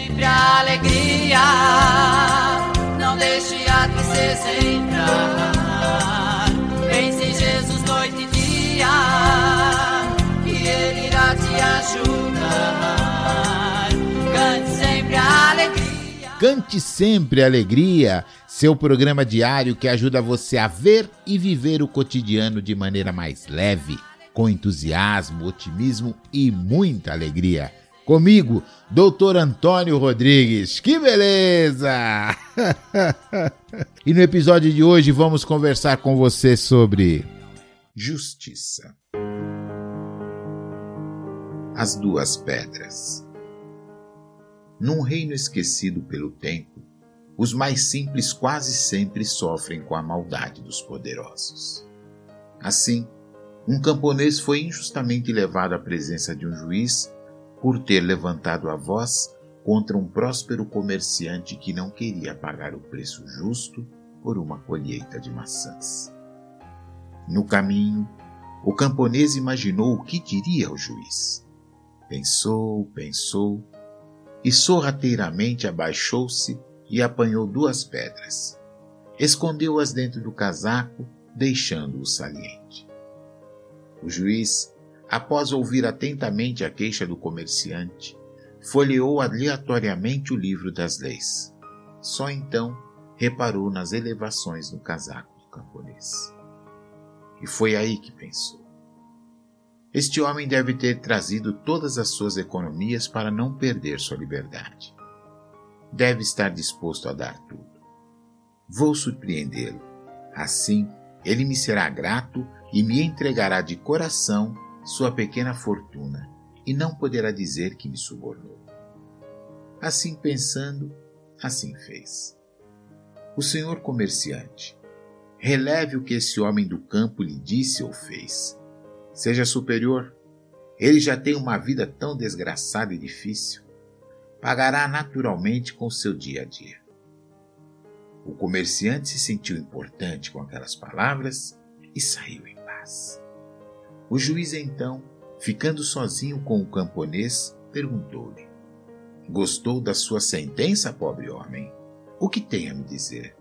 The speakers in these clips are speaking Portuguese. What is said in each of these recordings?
sempre a alegria, não deixe a tristeza entrar. Pense em Jesus noite e dia, que Ele irá te ajudar. Cante sempre a alegria. Cante sempre alegria, seu programa diário que ajuda você a ver e viver o cotidiano de maneira mais leve, com entusiasmo, otimismo e muita alegria. Comigo, Doutor Antônio Rodrigues. Que beleza! e no episódio de hoje vamos conversar com você sobre justiça. As duas pedras. Num reino esquecido pelo tempo, os mais simples quase sempre sofrem com a maldade dos poderosos. Assim, um camponês foi injustamente levado à presença de um juiz por ter levantado a voz contra um próspero comerciante que não queria pagar o preço justo por uma colheita de maçãs. No caminho, o camponês imaginou o que diria ao juiz. Pensou, pensou e sorrateiramente abaixou-se e apanhou duas pedras. Escondeu-as dentro do casaco, deixando-o saliente. O juiz após ouvir atentamente a queixa do comerciante, folheou aleatoriamente o livro das leis. Só então reparou nas elevações no casaco do camponês. E foi aí que pensou. Este homem deve ter trazido todas as suas economias para não perder sua liberdade. Deve estar disposto a dar tudo. Vou surpreendê-lo. Assim, ele me será grato e me entregará de coração sua pequena fortuna e não poderá dizer que me subornou. Assim pensando, assim fez. O senhor comerciante, releve o que esse homem do campo lhe disse ou fez. Seja superior. Ele já tem uma vida tão desgraçada e difícil. Pagará naturalmente com seu dia a dia. O comerciante se sentiu importante com aquelas palavras e saiu em paz. O juiz então, ficando sozinho com o camponês, perguntou-lhe: Gostou da sua sentença, pobre homem? O que tem a me dizer?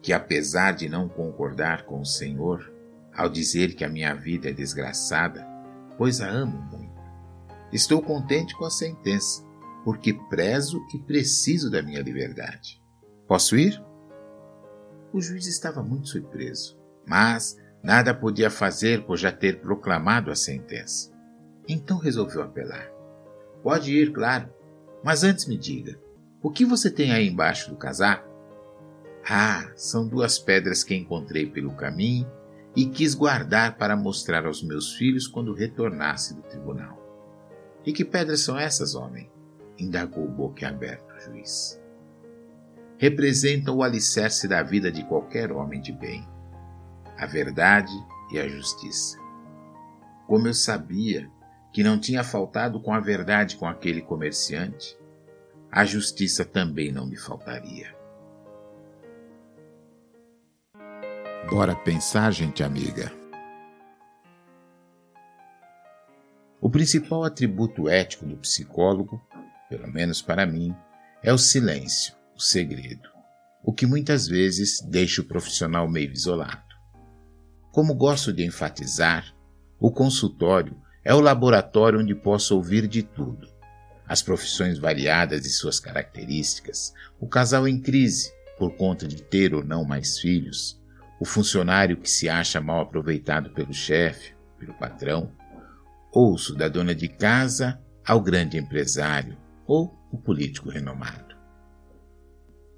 Que apesar de não concordar com o Senhor, ao dizer que a minha vida é desgraçada, pois a amo muito, estou contente com a sentença, porque prezo e preciso da minha liberdade. Posso ir? O juiz estava muito surpreso, mas Nada podia fazer por já ter proclamado a sentença. Então resolveu apelar. Pode ir, claro, mas antes me diga: o que você tem aí embaixo do casaco? Ah, são duas pedras que encontrei pelo caminho e quis guardar para mostrar aos meus filhos quando retornasse do tribunal. E que pedras são essas, homem? indagou o boquiaberto o juiz. Representam o alicerce da vida de qualquer homem de bem a verdade e a justiça. Como eu sabia que não tinha faltado com a verdade com aquele comerciante, a justiça também não me faltaria. Bora pensar, gente amiga. O principal atributo ético do psicólogo, pelo menos para mim, é o silêncio, o segredo, o que muitas vezes deixa o profissional meio isolado. Como gosto de enfatizar, o consultório é o laboratório onde posso ouvir de tudo. As profissões variadas e suas características, o casal em crise por conta de ter ou não mais filhos, o funcionário que se acha mal aproveitado pelo chefe, pelo patrão, ouço da dona de casa ao grande empresário ou o político renomado.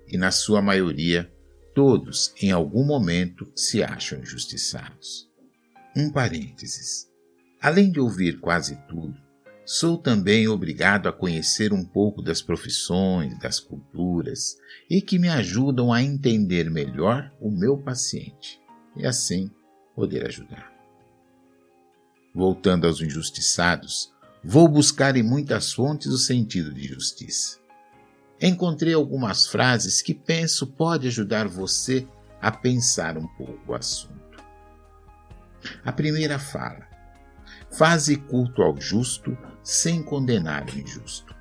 E na sua maioria, Todos, em algum momento, se acham injustiçados. Um parênteses. Além de ouvir quase tudo, sou também obrigado a conhecer um pouco das profissões, das culturas e que me ajudam a entender melhor o meu paciente e assim poder ajudar. Voltando aos injustiçados, vou buscar em muitas fontes o sentido de justiça encontrei algumas frases que penso pode ajudar você a pensar um pouco o assunto. A primeira fala: Faze culto ao justo sem condenar o injusto.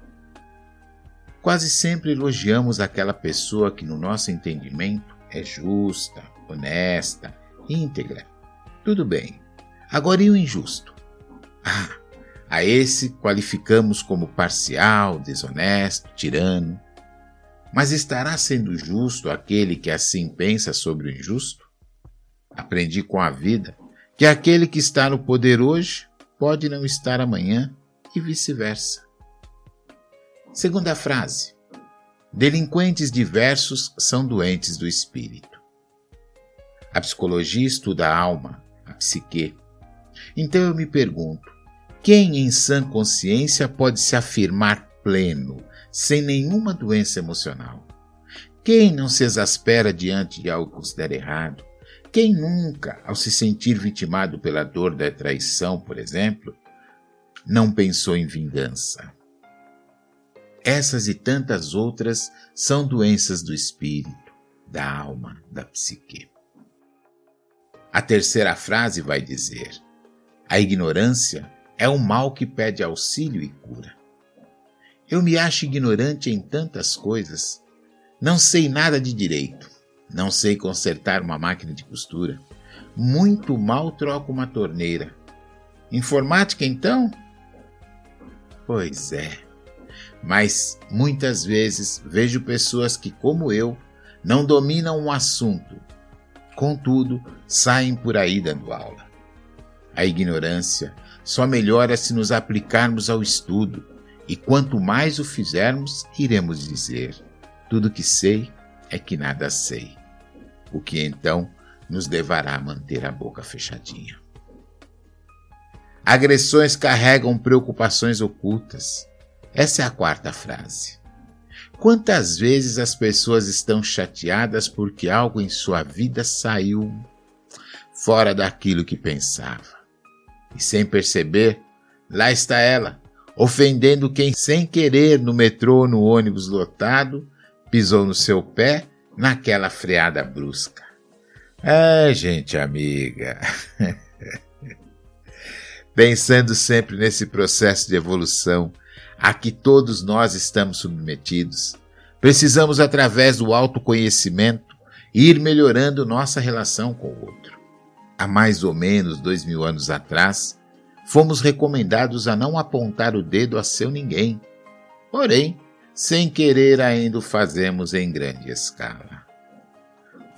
quase sempre elogiamos aquela pessoa que, no nosso entendimento, é justa, honesta, íntegra. Tudo bem. Agora e o injusto? Ah, a esse qualificamos como parcial, desonesto, tirano. Mas estará sendo justo aquele que assim pensa sobre o injusto? Aprendi com a vida que aquele que está no poder hoje pode não estar amanhã e vice-versa. Segunda frase: Delinquentes diversos são doentes do espírito. A psicologia estuda a alma, a psique. Então eu me pergunto: quem em sã consciência pode se afirmar pleno, sem nenhuma doença emocional? Quem não se exaspera diante de algo que considera errado? Quem nunca, ao se sentir vitimado pela dor da traição, por exemplo, não pensou em vingança? Essas e tantas outras são doenças do espírito, da alma, da psique. A terceira frase vai dizer: a ignorância é um mal que pede auxílio e cura. Eu me acho ignorante em tantas coisas. Não sei nada de direito. Não sei consertar uma máquina de costura. Muito mal troco uma torneira. Informática, então? Pois é mas muitas vezes vejo pessoas que, como eu, não dominam um assunto, contudo, saem por aí dando aula. A ignorância só melhora se nos aplicarmos ao estudo, e quanto mais o fizermos, iremos dizer: tudo que sei é que nada sei, o que então nos levará a manter a boca fechadinha. Agressões carregam preocupações ocultas essa é a quarta frase. Quantas vezes as pessoas estão chateadas porque algo em sua vida saiu fora daquilo que pensava? E sem perceber, lá está ela, ofendendo quem sem querer no metrô ou no ônibus lotado pisou no seu pé naquela freada brusca. É, gente amiga. Pensando sempre nesse processo de evolução a que todos nós estamos submetidos. Precisamos, através do autoconhecimento, ir melhorando nossa relação com o outro. Há mais ou menos dois mil anos atrás, fomos recomendados a não apontar o dedo a seu ninguém. Porém, sem querer ainda o fazemos em grande escala.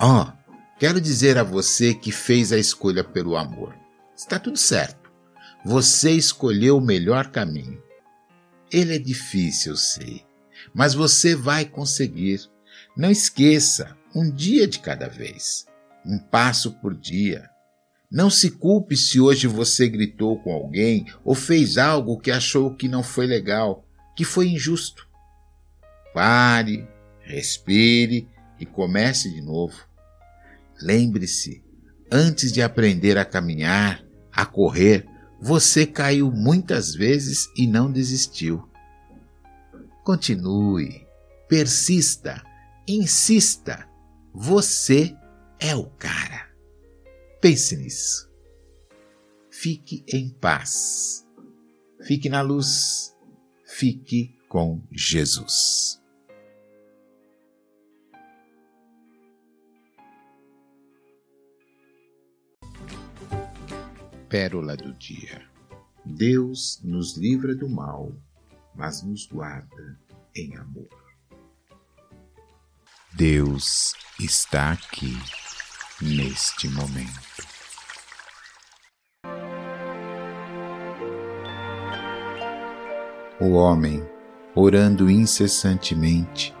Oh, quero dizer a você que fez a escolha pelo amor. Está tudo certo. Você escolheu o melhor caminho. Ele é difícil, eu sei, mas você vai conseguir. Não esqueça, um dia de cada vez, um passo por dia. Não se culpe se hoje você gritou com alguém ou fez algo que achou que não foi legal, que foi injusto. Pare, respire e comece de novo. Lembre-se, antes de aprender a caminhar, a correr, você caiu muitas vezes e não desistiu. Continue, persista, insista. Você é o cara. Pense nisso. Fique em paz. Fique na luz. Fique com Jesus. Pérola do Dia. Deus nos livra do mal, mas nos guarda em amor. Deus está aqui neste momento. O homem, orando incessantemente,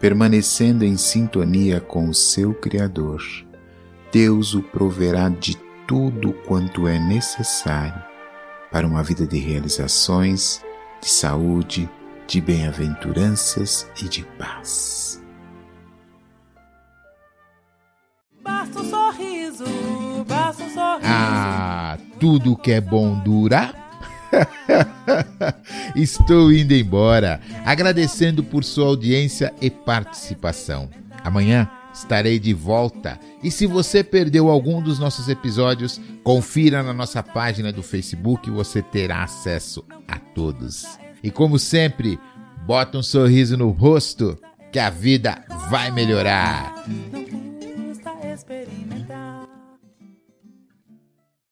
permanecendo em sintonia com o seu Criador, Deus o proverá de tudo quanto é necessário para uma vida de realizações, de saúde, de bem-aventuranças e de paz. Basta um sorriso, basta um sorriso. Ah, tudo que é bom dura. Estou indo embora, agradecendo por sua audiência e participação. Amanhã estarei de volta. E se você perdeu algum dos nossos episódios, confira na nossa página do Facebook, você terá acesso a todos. E como sempre, Bota um sorriso no rosto que a vida vai melhorar.